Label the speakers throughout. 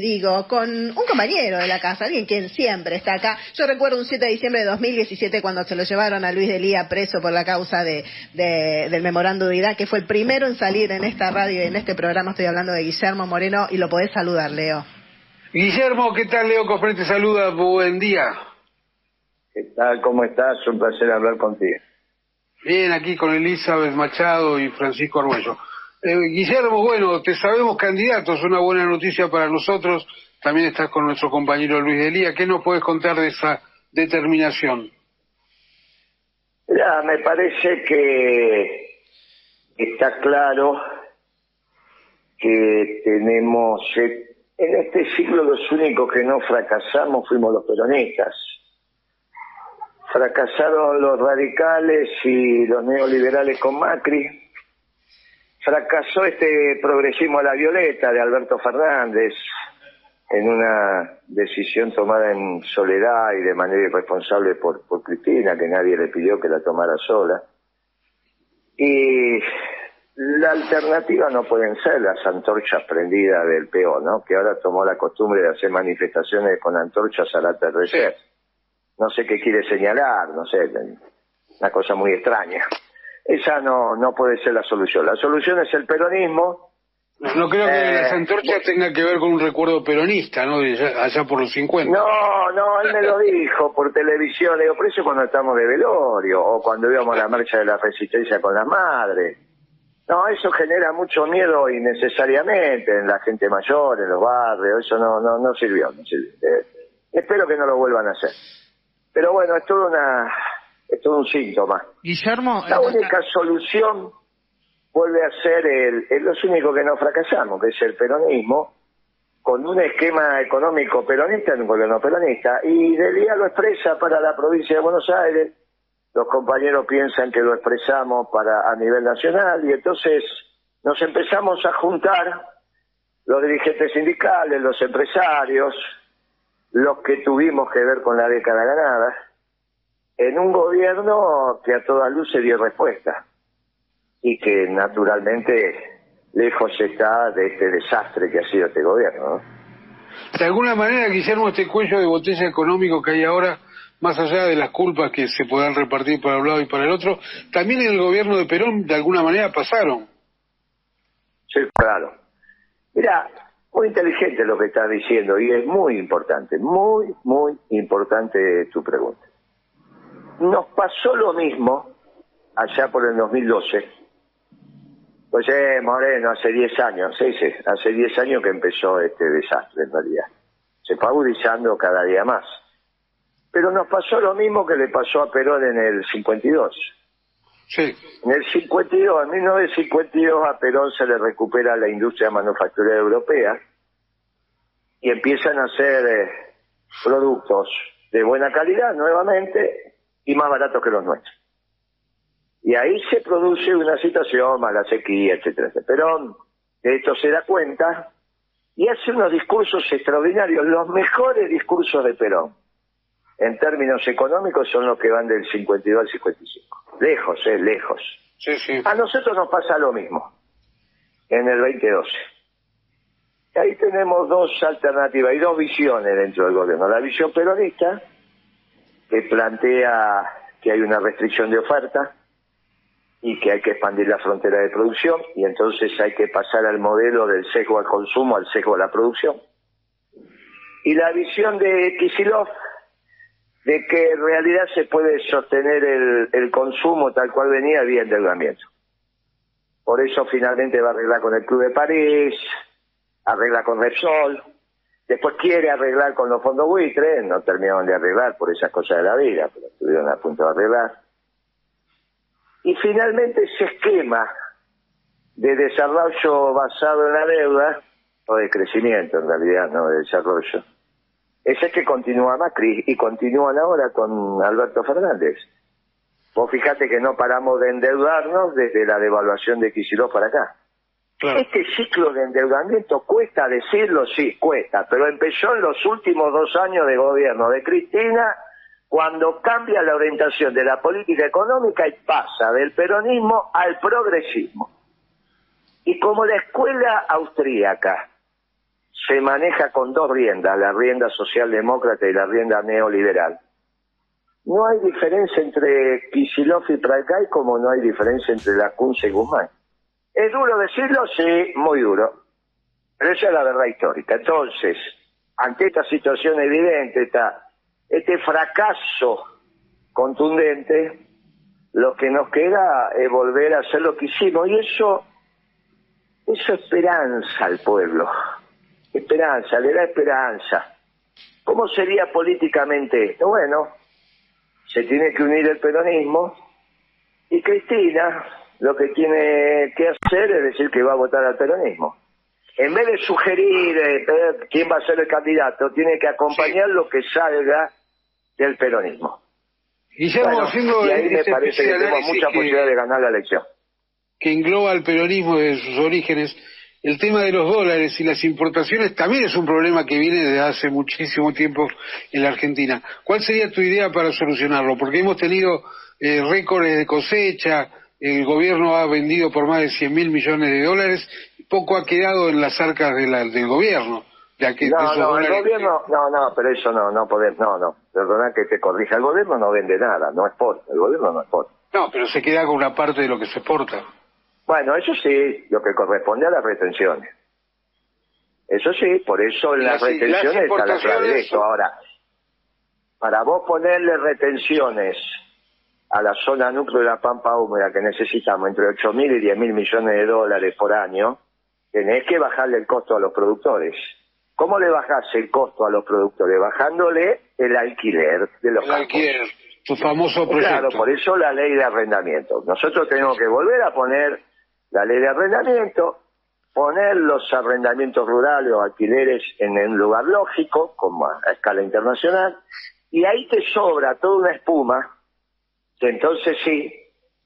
Speaker 1: digo, con un compañero de la casa, alguien quien siempre está acá. Yo recuerdo un 7 de diciembre de 2017 cuando se lo llevaron a Luis Delía preso por la causa de, del memorando de edad, que fue el primero en salir en esta radio y en este programa. Estoy hablando de Guillermo Moreno y lo podés saludar, Leo.
Speaker 2: Guillermo, ¿qué tal? Leo Cofre te saluda, buen día.
Speaker 3: ¿Qué tal? ¿Cómo estás? Un placer hablar contigo.
Speaker 2: Bien, aquí con Elizabeth Machado y Francisco Arguello. Eh, Guillermo, bueno, te sabemos candidatos, una buena noticia para nosotros. También estás con nuestro compañero Luis Delía. ¿Qué nos puedes contar de esa determinación?
Speaker 3: Ya, me parece que está claro que tenemos, eh, en este siglo los únicos que no fracasamos fuimos los peronistas. Fracasaron los radicales y los neoliberales con Macri, fracasó este progresismo a la violeta de Alberto Fernández en una decisión tomada en soledad y de manera irresponsable por, por Cristina, que nadie le pidió que la tomara sola. Y la alternativa no pueden ser las antorchas prendidas del PO, ¿no? Que ahora tomó la costumbre de hacer manifestaciones con antorchas al atardecer. No sé qué quiere señalar, no sé, una cosa muy extraña esa no, no puede ser la solución. La solución es el peronismo.
Speaker 2: No, creo que eh, las antorchas tenga que ver con un recuerdo peronista, ¿no? allá, por los 50.
Speaker 3: No, no, él me lo dijo por televisión. Le digo, por eso cuando estamos de velorio o cuando íbamos a la marcha de la resistencia con las madres. No, eso genera mucho miedo innecesariamente en la gente mayor, en los barrios. Eso no, no, no sirvió. No sirvió. Eh, espero que no lo vuelvan a hacer. Pero bueno, es toda una, es todo un síntoma.
Speaker 2: Guillermo.
Speaker 3: La única solución vuelve a ser el, los únicos que no fracasamos, que es el peronismo, con un esquema económico peronista en un gobierno peronista. Y día lo expresa para la provincia de Buenos Aires, los compañeros piensan que lo expresamos para a nivel nacional y entonces nos empezamos a juntar los dirigentes sindicales, los empresarios, los que tuvimos que ver con la década ganada, en un gobierno que a toda luz se dio respuesta y que naturalmente lejos está de este desastre que ha sido este gobierno.
Speaker 2: De alguna manera, Guillermo, este cuello de botella económico que hay ahora, más allá de las culpas que se puedan repartir para un lado y para el otro, también en el gobierno de Perón de alguna manera pasaron.
Speaker 3: Sí, claro. Mira, muy inteligente lo que estás diciendo y es muy importante, muy, muy importante tu pregunta. Nos pasó lo mismo allá por el 2012. Pues eh, Moreno, hace 10 años, sí, sí, hace 10 años que empezó este desastre en realidad. Se fue agudizando cada día más. Pero nos pasó lo mismo que le pasó a Perón en el 52.
Speaker 2: Sí.
Speaker 3: En el 52, en 1952 a Perón se le recupera la industria manufacturera europea y empiezan a hacer eh, productos de buena calidad nuevamente y más baratos que los nuestros. Y ahí se produce una situación, mala sequía, etcétera. Perón de esto se da cuenta y hace unos discursos extraordinarios, los mejores discursos de Perón, en términos económicos, son los que van del 52 al 55. Lejos, eh, lejos.
Speaker 2: Sí, sí.
Speaker 3: A nosotros nos pasa lo mismo, en el 2012. Ahí tenemos dos alternativas y dos visiones dentro del gobierno. La visión peronista, que plantea que hay una restricción de oferta y que hay que expandir la frontera de producción y entonces hay que pasar al modelo del sesgo al consumo al sesgo a la producción. Y la visión de Kisilov de que en realidad se puede sostener el, consumo tal cual venía vía endeudamiento. Por eso finalmente va a arreglar con el Club de París, arregla con Repsol, Después quiere arreglar con los fondos buitres, no terminaron de arreglar por esas cosas de la vida, pero estuvieron a punto de arreglar. Y finalmente ese esquema de desarrollo basado en la deuda, o de crecimiento en realidad, no de desarrollo, ese que continúa Macri y continúan ahora con Alberto Fernández. Vos fíjate que no paramos de endeudarnos desde la devaluación de Kicillof para acá. Este ciclo de endeudamiento cuesta decirlo, sí, cuesta, pero empezó en los últimos dos años de gobierno de Cristina, cuando cambia la orientación de la política económica y pasa del peronismo al progresismo. Y como la escuela austríaca se maneja con dos riendas, la rienda socialdemócrata y la rienda neoliberal. No hay diferencia entre Kisilov y Pragay como no hay diferencia entre Lacunza y Guzmán. ¿Es duro decirlo? Sí, muy duro. Pero esa es la verdad histórica. Entonces, ante esta situación evidente, esta, este fracaso contundente, lo que nos queda es volver a hacer lo que hicimos. Y eso, eso esperanza al pueblo. Esperanza, le da esperanza. ¿Cómo sería políticamente esto? Bueno, se tiene que unir el peronismo y Cristina lo que tiene que hacer es decir que va a votar al peronismo en vez de sugerir eh, quién va a ser el candidato, tiene que acompañar lo que salga del peronismo.
Speaker 2: Guillermo,
Speaker 3: y ahí me parece que tenemos mucha posibilidad de ganar la elección.
Speaker 2: Que engloba el peronismo desde sus orígenes. El tema de los dólares y las importaciones también es un problema que viene desde hace muchísimo tiempo en la Argentina. ¿Cuál sería tu idea para solucionarlo? Porque hemos tenido eh, récords de cosecha, el gobierno ha vendido por más de 100 mil millones de dólares poco ha quedado en las arcas de del gobierno.
Speaker 3: No, no, el gobierno, no, no, pero eso no, no poder, no, no, perdona que te corrija, el gobierno no vende nada, no exporta, el gobierno no exporta.
Speaker 2: No, pero se queda con una parte de lo que se exporta.
Speaker 3: Bueno, eso sí, lo que corresponde a las retenciones. Eso sí, por eso en las, retenciones está la clave de esto. Ahora, para vos ponerle retenciones a la zona núcleo de la Pampa Húmeda que necesitamos entre 8 mil y 10 mil millones de dólares por año, tenés que bajarle el costo a los productores. ¿Cómo le bajás el costo a los productores? Bajándole el alquiler de los
Speaker 2: El alquiler, tu famoso proyecto.
Speaker 3: Claro, por eso la ley de arrendamiento. Nosotros tenemos que volver a poner la ley de arrendamiento, poner los arrendamientos rurales o alquileres en un lugar lógico, como a escala internacional, y ahí te sobra toda una espuma, entonces sí,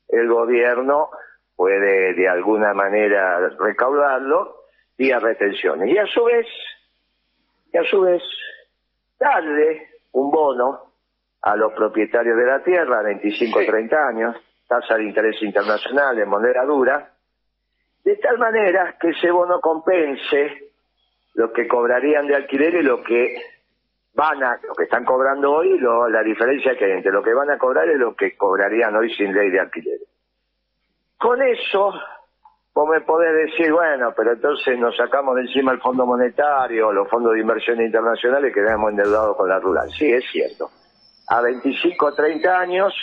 Speaker 3: el gobierno puede de alguna manera recaudarlo vía retenciones. Y a su vez, y a su vez, darle un bono a los propietarios de la tierra, 25 o 30 años, tasa de interés internacional en moneda dura, de tal manera que ese bono compense lo que cobrarían de alquiler y lo que van a, lo que están cobrando hoy, la diferencia que hay entre lo que van a cobrar y lo que cobrarían hoy sin ley de alquiler. Con eso, vos me podés decir, bueno, pero entonces nos sacamos de encima el Fondo Monetario, los fondos de inversión internacionales y quedamos endeudados con la rural. Sí, es cierto. A 25 o 30 años,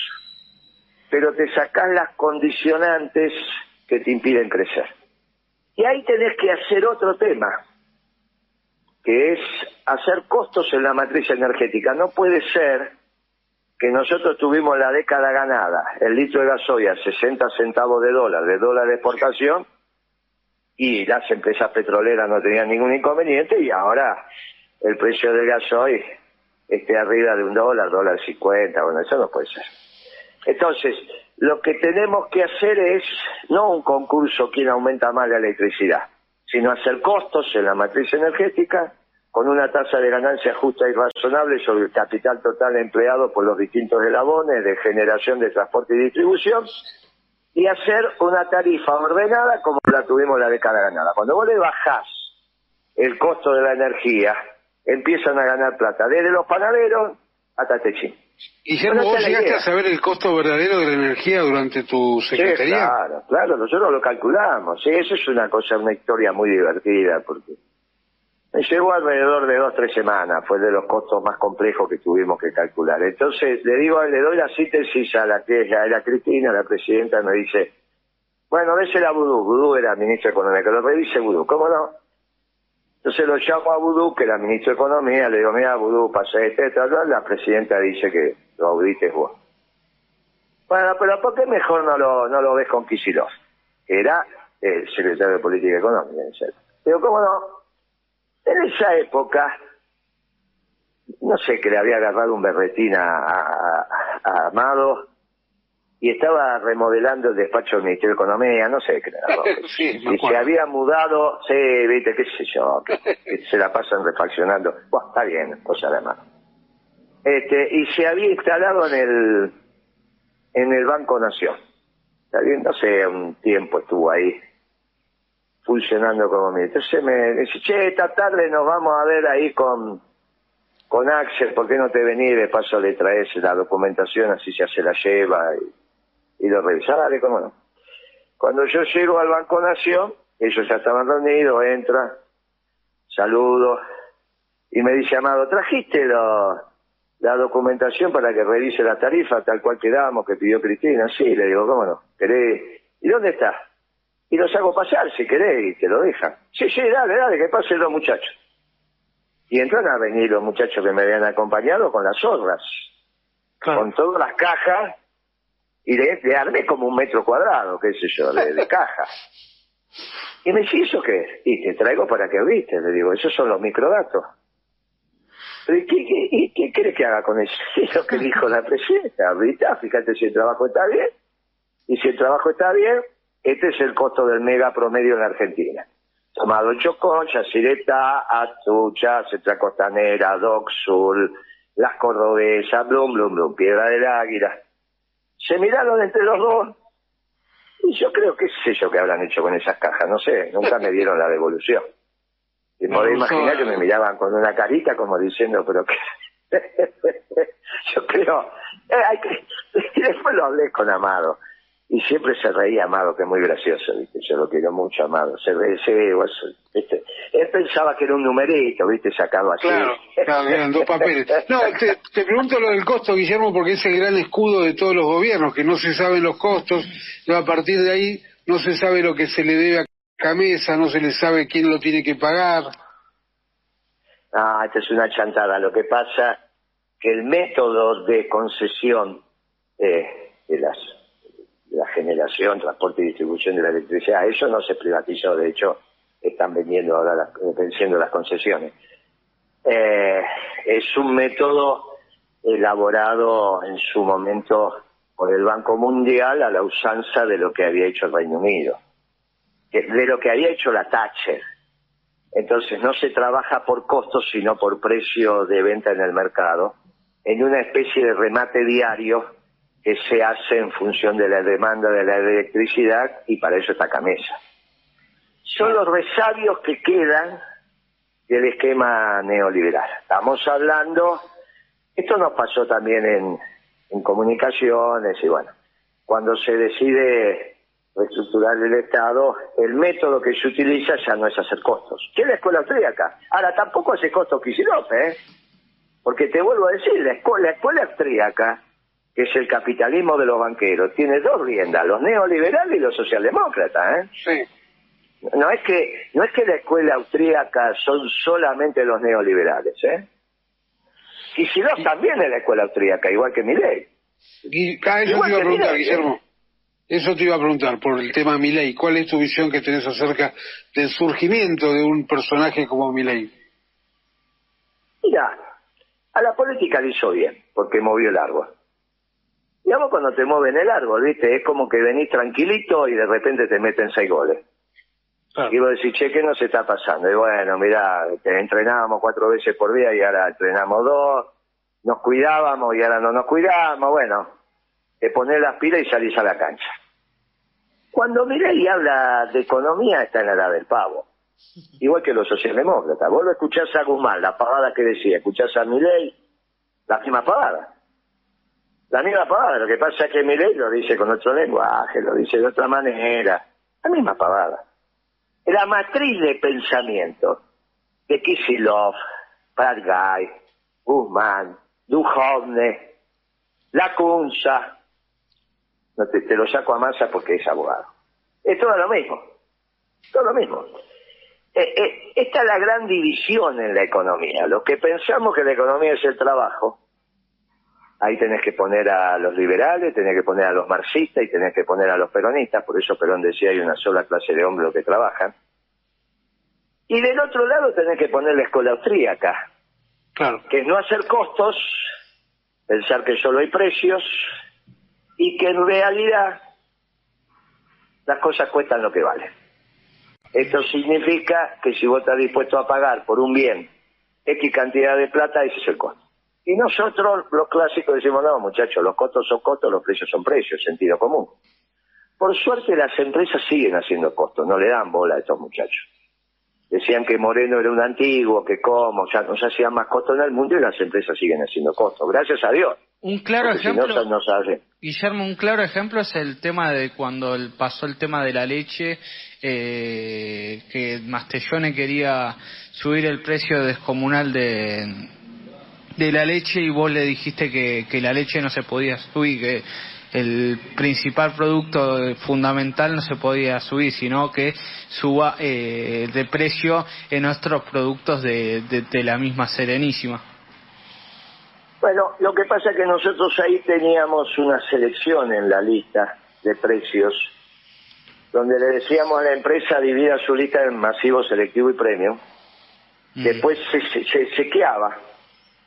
Speaker 3: pero te sacás las condicionantes que te impiden crecer. Y ahí tenés que hacer otro tema, que es hacer costos en la matriz energética. No puede ser que nosotros tuvimos la década ganada, el litro de gasoil a 60 centavos de dólar, de dólar de exportación, y las empresas petroleras no tenían ningún inconveniente, y ahora el precio del gasoil esté arriba de un dólar, dólar cincuenta, bueno, eso no puede ser. Entonces, lo que tenemos que hacer es no un concurso quien aumenta más la electricidad, sino hacer costos en la matriz energética, con una tasa de ganancia justa y razonable sobre el capital total empleado por los distintos eslabones de generación de transporte y distribución, y hacer una tarifa ordenada como la tuvimos la década ganada. Cuando vos le bajás el costo de la energía, empiezan a ganar plata, desde los panaderos hasta Techín.
Speaker 2: Guillermo, ¿vos llegaste a saber el costo verdadero de la energía durante tu secretaría?
Speaker 3: Sí, claro, claro, nosotros lo calculamos. Sí, eso es una cosa, una historia muy divertida, porque me llegó alrededor de dos, tres semanas, fue de los costos más complejos que tuvimos que calcular. Entonces, le digo, le doy la síntesis a la que es la, Cristina, la presidenta, me dice, bueno, désela a Vudú, Vudú era ministro de Economía, que lo revise Vudú, ¿cómo no? Entonces lo llamo a Vudú, que era ministro de Economía, le digo, mira, Vudú, pasa este, la presidenta dice que lo audites vos. Bueno, pero ¿por qué mejor no lo, no lo ves con? Que era el secretario de Política Económica, Digo, ¿cómo no? En esa época, no sé que le había agarrado un berretín a, Amado y estaba remodelando el despacho del Ministerio de Economía, no sé qué
Speaker 2: sí,
Speaker 3: y se había mudado, sí, viste, qué sé yo, que, se la pasan refaccionando. Bueno, está bien, cosa de mano. Este, y se había instalado en el, en el Banco Nación. Está bien, no sé, un tiempo estuvo ahí funcionando como mí. Entonces me dice, che, esta tarde nos vamos a ver ahí con, con Axel, ¿por qué no te venís? De paso le traes la documentación, así ya se la lleva y, lo revisa. Dale, cómo no. Cuando yo llego al Banco Nación, ellos ya estaban reunidos, entra, saludo, y me dice, Amado, ¿trajiste la documentación para que revise la tarifa tal cual quedamos, que pidió Cristina? Sí, le digo, ¿cómo no? ¿Querés? ¿Y dónde está? Y los hago pasar, si querés, y te lo dejan. Sí, sí, dale, dale, que pasen los muchachos. Y entran a venir los muchachos que me habían acompañado con las obras, con todas las cajas, y de, armé como un metro cuadrado, qué sé yo, de, de caja. Y me dice, ¿eso qué? Y te traigo para que viste, le digo, esos son los microdatos. ¿Y qué, qué, querés que haga con eso? Es lo que dijo la presidenta, ¿viste? Fíjate si el trabajo está bien. Y si el trabajo está bien, este es el costo del mega promedio en la Argentina. Tomado Chocón, Yacireta, Atucha, Cetra Costanera, Doxul, Las Cordobesas, Blum, Blum, Blum, Piedra del Águila. Se miraron entre los dos y yo creo que es yo que habrán hecho con esas cajas, no sé, nunca me dieron la devolución. Y podés imaginar que me miraban con una carita como diciendo, pero que... yo creo, eh, hay que... Y después lo hablé con Amado. Y siempre se reía Amado, que es muy gracioso, ¿viste? Yo lo quiero mucho, Amado. Se reía, ¿viste? Él pensaba que era un numerito, ¿viste? Sacado así.
Speaker 2: Claro, claro, eran dos papeles. No, te, te, pregunto lo del costo, Guillermo, porque es el gran escudo de todos los gobiernos, que no se saben los costos, y a partir de ahí no se sabe lo que se le debe a Camesa, no se le sabe quién lo tiene que pagar.
Speaker 3: Ah, esta es una chantada. Lo que pasa que el método de concesión eh, de las la generación, transporte y distribución de la electricidad, eso no se privatizó, de hecho están vendiendo ahora las, venciendo las concesiones. Eh, es un método elaborado en su momento por el Banco Mundial a la usanza de lo que había hecho el Reino Unido, de lo que había hecho la Thatcher. Entonces no se trabaja por costos, sino por precio de venta en el mercado, en una especie de remate diario que se hace en función de la demanda de la electricidad y para eso está Camesa. Son los resabios que quedan del esquema neoliberal. Estamos hablando, esto nos pasó también en, en comunicaciones y bueno, cuando se decide reestructurar el Estado, el método que se utiliza ya no es hacer costos. ¿Qué es la escuela austríaca? Ahora, tampoco hace costos Kicillof, ¿eh? Porque te vuelvo a decir, la escuela, la escuela austríaca, que es el capitalismo de los banqueros, tiene dos riendas, los neoliberales y los socialdemócratas, ¿eh?
Speaker 2: Sí.
Speaker 3: No es que, no es que la escuela austríaca son solamente los neoliberales, ¿eh? Kicillof también es la escuela austríaca, igual que Milei.
Speaker 2: Ah, eso te iba a preguntar, Guillermo. Eso te iba a preguntar por el tema Milei. ¿Cuál es tu visión que tenés acerca del surgimiento de un personaje como Milei?
Speaker 3: Mira, a la política le hizo bien, porque movió el árbol. Vos cuando te mueven el árbol, ¿viste? Es como que venís tranquilito y de repente te meten seis goles. Y vos decís, che, ¿qué nos está pasando? Y bueno, mira, entrenábamos cuatro veces por día y ahora entrenamos dos, nos cuidábamos y ahora no nos cuidamos, bueno, te poner las pilas y salís a la cancha. Cuando y habla de economía está en la edad del pavo. Igual que los socialdemócratas. Vos lo escuchás a Guzmán, la pavada que decía, escuchás a Milei, la misma pavada. La misma pavada, lo que pasa es que Milei lo dice con otro lenguaje, lo dice de otra manera. La misma pavada. La matriz de pensamiento de Kisilov, Pargay, Guzmán, Duhovne, Lacunza, no te, lo saco a masa porque es abogado. Es todo lo mismo, todo lo mismo. Eh, eh, esta es la gran división en la economía. Los que pensamos que la economía es el trabajo, ahí tenés que poner a los liberales, tenés que poner a los marxistas y tenés que poner a los peronistas, por eso Perón decía hay una sola clase de hombres que trabajan. Y del otro lado tenés que poner la escuela austríaca,
Speaker 2: claro.
Speaker 3: que es no hacer costos, pensar que solo hay precios, y que en realidad las cosas cuestan lo que valen. Esto significa que si vos estás dispuesto a pagar por un bien X cantidad de plata, ese es el costo. Y nosotros, los clásicos, decimos, no, muchachos, los costos son costos, los precios son precios, sentido común. Por suerte las empresas siguen haciendo costos, no le dan bola a estos muchachos. Decían que Moreno era un antiguo, que cómo, ya no se hacían más costos en el mundo y las empresas siguen haciendo costos. Gracias a Dios.
Speaker 4: Un claro ejemplo, Guillermo, un claro ejemplo es el tema de cuando pasó el tema de la leche, eh, que Mastellone quería subir el precio descomunal de, de la leche y vos le dijiste que, que la leche no se podía subir, que el principal producto fundamental no se podía subir, sino que suba eh, de precio en otros productos de, de la misma Serenísima.
Speaker 3: Bueno, lo que pasa es que nosotros ahí teníamos una selección en la lista de precios, donde le decíamos a la empresa divida su lista en masivo, selectivo y premio. Mm. Después se, se, chequeaba.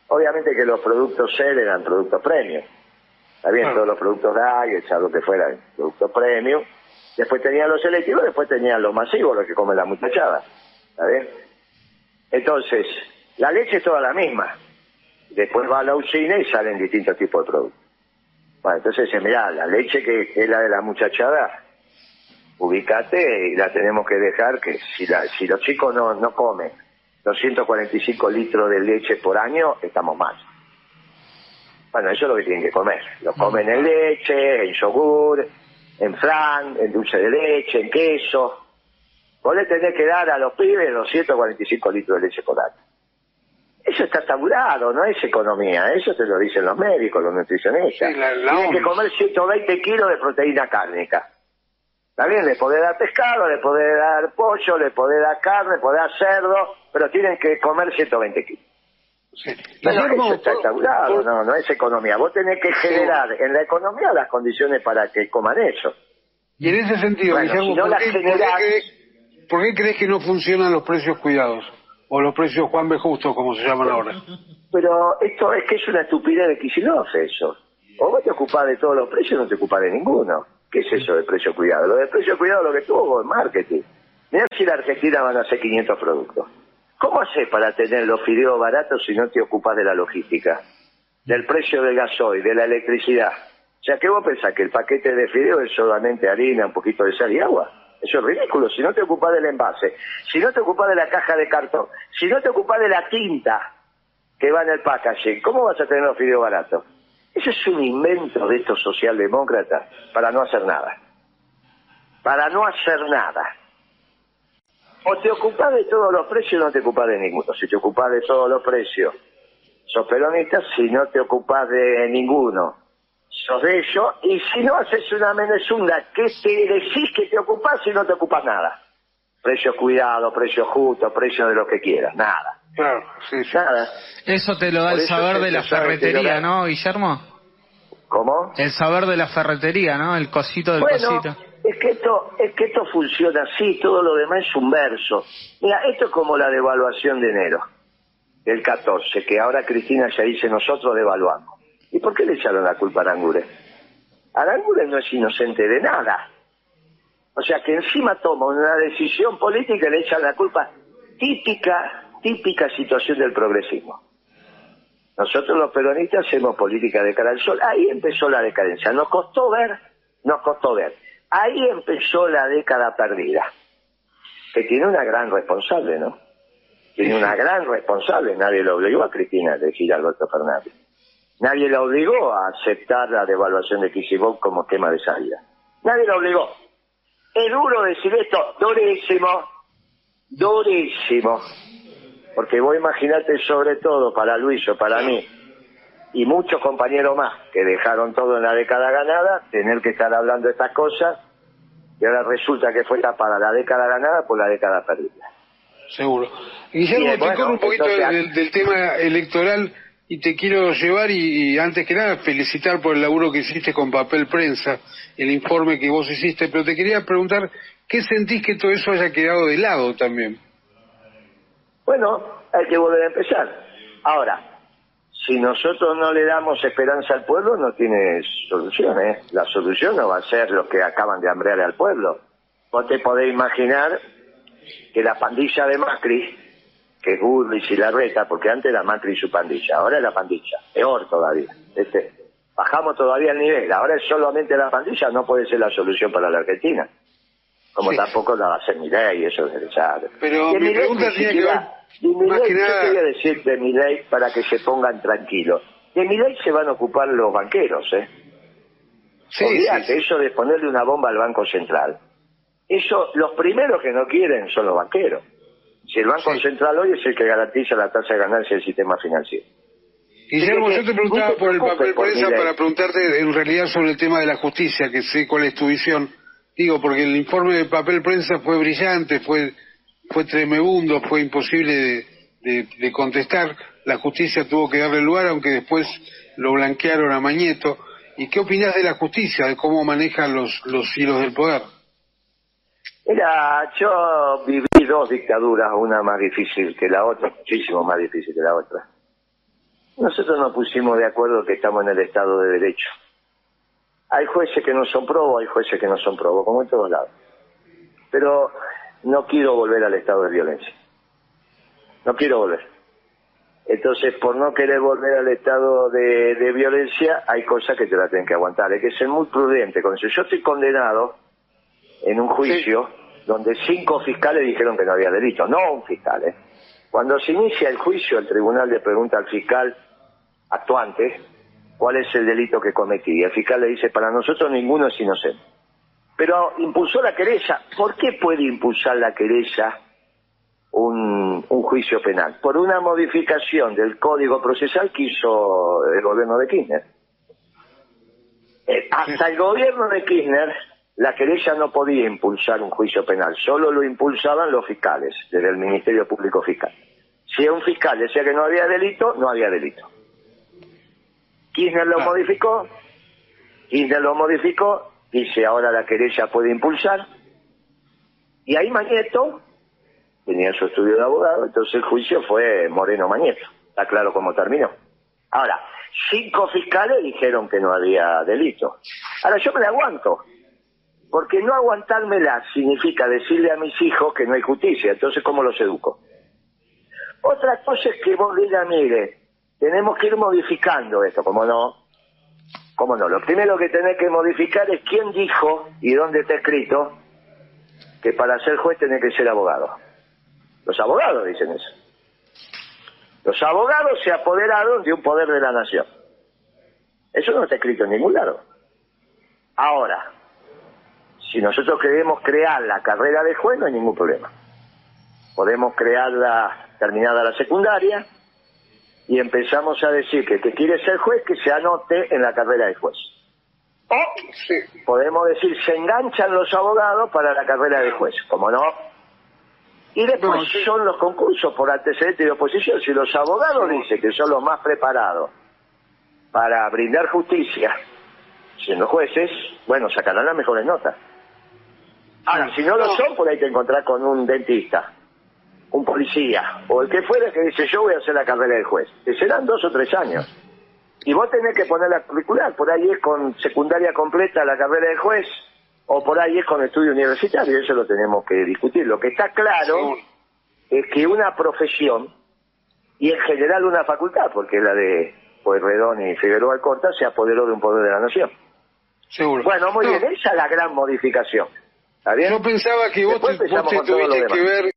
Speaker 3: Obviamente que los productos SER eran productos premium. Está bien, todos los productos DAG, lo que fuera, productos premium. Después tenían los selectivos, después tenían los masivos, los que comen la muchachada. ¿Está bien? Entonces, la leche es toda la misma después va a la usina y salen distintos tipos de productos. Bueno, entonces dice, mirá, la leche que, es la de la muchachada, ubicate y la tenemos que dejar que si, la, si los chicos no, no comen 245 litros de leche por año, estamos mal. Bueno, eso es lo que tienen que comer. Lo comen en leche, en yogur, en flan, en dulce de leche, en queso. Vos le tenés que dar a los pibes 245 litros de leche por año. Eso está tabulado, no es economía, eso te lo dicen los médicos, los nutricionistas. Tienen que comer 120 kilos de proteína cárnica. Está bien, le podés dar pescado, le podés dar pollo, le podés dar carne, le podés dar cerdo, pero tienen que comer 120 kilos. Sí. eso está tabulado, no, no es economía. Vos tenés que generar en la economía las condiciones para que coman eso.
Speaker 2: Y en ese sentido, ¿por qué crees que no funcionan los precios cuidados? o los precios Juan B. Justo, como se llaman ahora.
Speaker 3: Pero esto es que es una estupidez de Kicillof eso. O vos te ocupás de todos los precios o no te ocupás de ninguno. ¿Qué es eso de precio cuidado? Lo de precio cuidado lo que tuvo es marketing. Mira si la Argentina van a hacer 500 productos. ¿Cómo haces para tener los fideos baratos si no te ocupas de la logística? Del precio del gasoil, de la electricidad. O sea, ¿qué vos pensás? ¿Que el paquete de fideos es solamente harina, un poquito de sal y agua? Eso es ridículo. Si no te ocupas del envase, si no te ocupas de la caja de cartón, si no te ocupas de la tinta que va en el packaging, ¿cómo vas a tener los fideos baratos? Eso es un invento de estos socialdemócratas para no hacer nada. Para no hacer nada. O te ocupas de todos los precios o no te ocupas de ninguno. Si te ocupas de todos los precios, sos peronista. Si no te ocupas de ninguno, sos de ello, y si no haces una menezunda, ¿qué te decís que te ocupas si no te ocupas nada? Precio cuidado, precio justo, precio de lo que quieras, nada.
Speaker 2: Claro, sí,
Speaker 4: Nada. Eso te lo da el saber de la ferretería, ¿no, Guillermo?
Speaker 3: ¿Cómo?
Speaker 4: El saber de la ferretería, ¿no? El cosito del cosito.
Speaker 3: Es que esto, es que esto funciona así, todo lo demás es un verso. Mira, esto es como la devaluación de enero, del 14, que ahora Cristina ya dice nosotros devaluamos. ¿Y por qué le echaron la culpa a Aranguren? Aranguren no es inocente de nada. O sea que encima toma una decisión política y le echan la culpa. Típica, típica situación del progresismo. Nosotros los peronistas hacemos política de cara al sol. Ahí empezó la decadencia. Nos costó ver, nos costó ver. Ahí empezó la década perdida. Que tiene una gran responsable, ¿no? Tiene una gran responsable. Nadie lo obligó a Cristina a elegir a Alberto Fernández. Nadie la obligó a aceptar la devaluación de Kicibok como tema de salida. Nadie la obligó. Es duro decir esto, durísimo, durísimo. Porque vos imaginate sobre todo para Luis o para mí y muchos compañeros más que dejaron todo en la década ganada, tener que estar hablando de estas cosas y ahora resulta que fue tapada la década ganada por la década perdida.
Speaker 2: Seguro. Guillermo, te un poquito del tema electoral y te quiero llevar y, antes que nada felicitar por el laburo que hiciste con papel prensa, el informe que vos hiciste, pero te quería preguntar, ¿qué sentís que todo eso haya quedado de lado también?
Speaker 3: Bueno, hay que volver a empezar. Ahora, si nosotros no le damos esperanza al pueblo, no tiene solución, ¿eh? La solución no va a ser lo que acaban de hambrear al pueblo. Vos te podés imaginar que la pandilla de Macri que Gurris y Larreta, porque antes era Macri y su pandilla, ahora es la pandilla, peor todavía. Este, Bajamos todavía el nivel. Ahora es solamente la pandilla, no puede ser la solución para la Argentina. Como tampoco la va a hacer y eso es necesario.
Speaker 2: Pero mi pregunta tiene que ver... Nada...
Speaker 3: Yo quería decir de mi ley para que se pongan tranquilos. De mi ley se van a ocupar los banqueros, ¿eh? Sí, eso de ponerle una bomba al Banco Central. Eso, los primeros que no quieren son los banqueros. Si el Banco Central hoy es el que garantiza la tasa de ganancia del sistema financiero.
Speaker 2: Guillermo, yo te preguntaba por el papel prensa para preguntarte en realidad sobre el tema de la justicia, que sé cuál es tu visión. Digo, porque el informe de papel prensa fue brillante, fue, fue tremebundo, fue imposible de, contestar. La justicia tuvo que darle lugar, aunque después lo blanquearon a Mañeto. ¿Y qué opinas de la justicia, de cómo manejan los, los hilos del poder?
Speaker 3: Mira, yo viví dos dictaduras, una más difícil que la otra, muchísimo más difícil que la otra. Nosotros nos pusimos de acuerdo que estamos en el Estado de Derecho. Hay jueces que no son probos, hay jueces que no son probos, como en todos lados. Pero no quiero volver al estado de violencia. No quiero volver. Entonces, por no querer volver al estado de, violencia, hay cosas que te la tienen que aguantar. Hay que ser muy prudente con eso. Yo estoy condenado en un juicio donde cinco fiscales dijeron que no había delito, no un fiscal. ¿eh? Cuando se inicia el juicio, el tribunal le pregunta al fiscal actuante cuál es el delito que cometí. Y el fiscal le dice, para nosotros ninguno es inocente. Pero impulsó la querella. ¿Por qué puede impulsar la querella un, un juicio penal? Por una modificación del código procesal que hizo el gobierno de Kirchner. Eh, hasta el gobierno de Kirchner la querella no podía impulsar un juicio penal, solo lo impulsaban los fiscales, desde el Ministerio Público Fiscal. Si un fiscal decía que no había delito, no había delito. Kirchner lo modificó, Kirchner lo modificó, dice ahora la querella puede impulsar, y ahí Mañeto tenía su estudio de abogado, entonces el juicio fue Moreno Mañeto, está claro cómo terminó. Ahora, cinco fiscales dijeron que no había delito. Ahora yo me la aguanto, porque no aguantármela significa decirle a mis hijos que no hay justicia, entonces ¿cómo los educo? Otra cosa es que vos digas, mire, tenemos que ir modificando esto, ¿cómo no? ¿Cómo no? Lo primero que tenés que modificar es quién dijo y dónde está escrito que para ser juez tenés que ser abogado. Los abogados dicen eso. Los abogados se apoderaron de un poder de la nación. Eso no está escrito en ningún lado. Ahora, si nosotros queremos crear la carrera de juez, no hay ningún problema. Podemos crearla terminada la secundaria y empezamos a decir que que quiere ser juez, que se anote en la carrera de juez. O podemos decir, se enganchan los abogados para la carrera de juez, como no. Y después son los concursos por antecedente de oposición. Si los abogados dicen que son los más preparados para brindar justicia, siendo jueces, bueno, sacarán las mejores notas. Ahora, si no lo son, por ahí te encontrás con un dentista, un policía, o el que fuera que dice, yo voy a hacer la carrera de juez. Que serán dos o tres años. Y vos tenés que poner la curricular, por ahí es con secundaria completa la carrera de juez, o por ahí es con estudio universitario, eso lo tenemos que discutir. Lo que está claro es que una profesión, y en general una facultad, porque la de Pueyrredón y Figueroa Alcorta se apoderó de un poder de la nación.
Speaker 2: Seguro.
Speaker 3: Bueno, muy bien, esa es la gran modificación.
Speaker 2: Yo pensaba que vos, te, tuviste que ver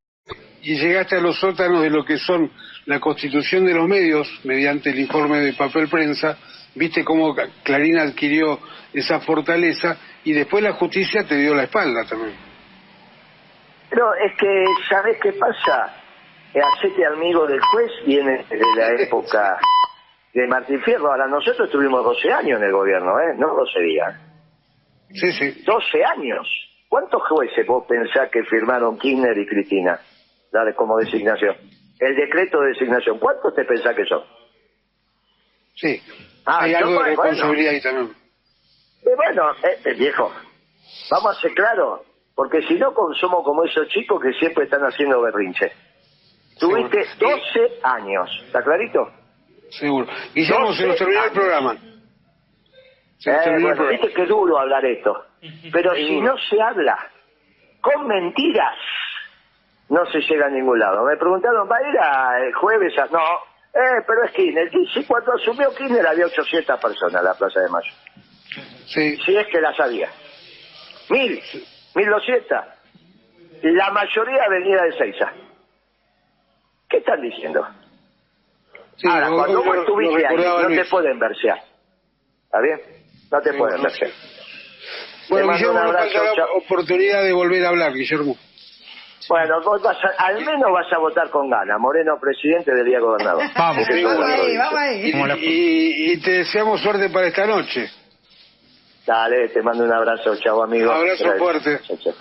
Speaker 2: y llegaste a los sótanos de lo que son la constitución de los medios mediante el informe de papel prensa, viste cómo Clarín adquirió esa fortaleza y después la justicia te dio la espalda también.
Speaker 3: Pero es que, ¿sabes qué pasa? Hacete amigo del juez viene de la época de Martín Fierro. Ahora, nosotros tuvimos 12 años en el gobierno, ¿eh? No 12 días.
Speaker 2: Sí, sí.
Speaker 3: 12 años. ¿Cuántos jueces vos pensás que firmaron Kirchner y Cristina? Dale, como designación. El decreto de designación, ¿cuántos te pensás que son?
Speaker 2: Sí. Ah, Hay algo de responsabilidad ahí también.
Speaker 3: Eh, bueno, eh, viejo, vamos a ser claros, porque si no somos como esos chicos que siempre están haciendo berrinche. Tuviste 12 años, ¿está clarito?
Speaker 2: Seguro. Y se nos terminó el programa.
Speaker 3: Se eh, bueno, viste que duro hablar esto. Pero si no se habla con mentiras, no se llega a ningún lado. Me preguntaron, ¿va a ir a el jueves? No, Eh, pero es Kirchner. Y cuando asumió Kirchner había 800 personas en la Plaza de Mayo.
Speaker 2: Sí.
Speaker 3: Si es que las había. Mil, mil doscientas. La mayoría venía de Seiza. ¿Qué están diciendo?
Speaker 2: Sí,
Speaker 3: Ahora, cuando
Speaker 2: vos
Speaker 3: estuviste ahí, no te pueden versear. ¿Está bien? No te pueden
Speaker 2: no
Speaker 3: versear.
Speaker 2: Bueno, Guillermo, falta la oportunidad de volver a hablar, Guillermo.
Speaker 3: Bueno, vos vas a- al menos vas a votar con gana. Moreno, presidente del día gobernador.
Speaker 4: Vamos.
Speaker 1: Vamos ahí, vamos ahí.
Speaker 2: Y, y te deseamos suerte para esta noche.
Speaker 3: Dale, te mando un abrazo, chao amigo.
Speaker 2: Un abrazo
Speaker 3: Gracias.
Speaker 2: fuerte.
Speaker 3: Chao, chao.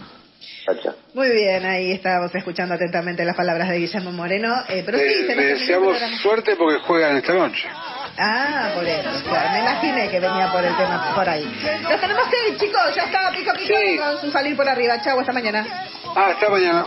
Speaker 3: Chao, chao.
Speaker 1: Muy bien, ahí estábamos escuchando atentamente las palabras de Guillermo Moreno. Eh, pero sí,
Speaker 2: le deseamos suerte porque juegan esta noche.
Speaker 1: Ah, por eso, claro. Me imaginé que venía por el tema por ahí. Nos tenemos que ir, chicos. Ya está, pico pico.
Speaker 2: Sí.
Speaker 1: Vamos a salir por arriba. Chau, hasta mañana.
Speaker 2: Ah, hasta mañana.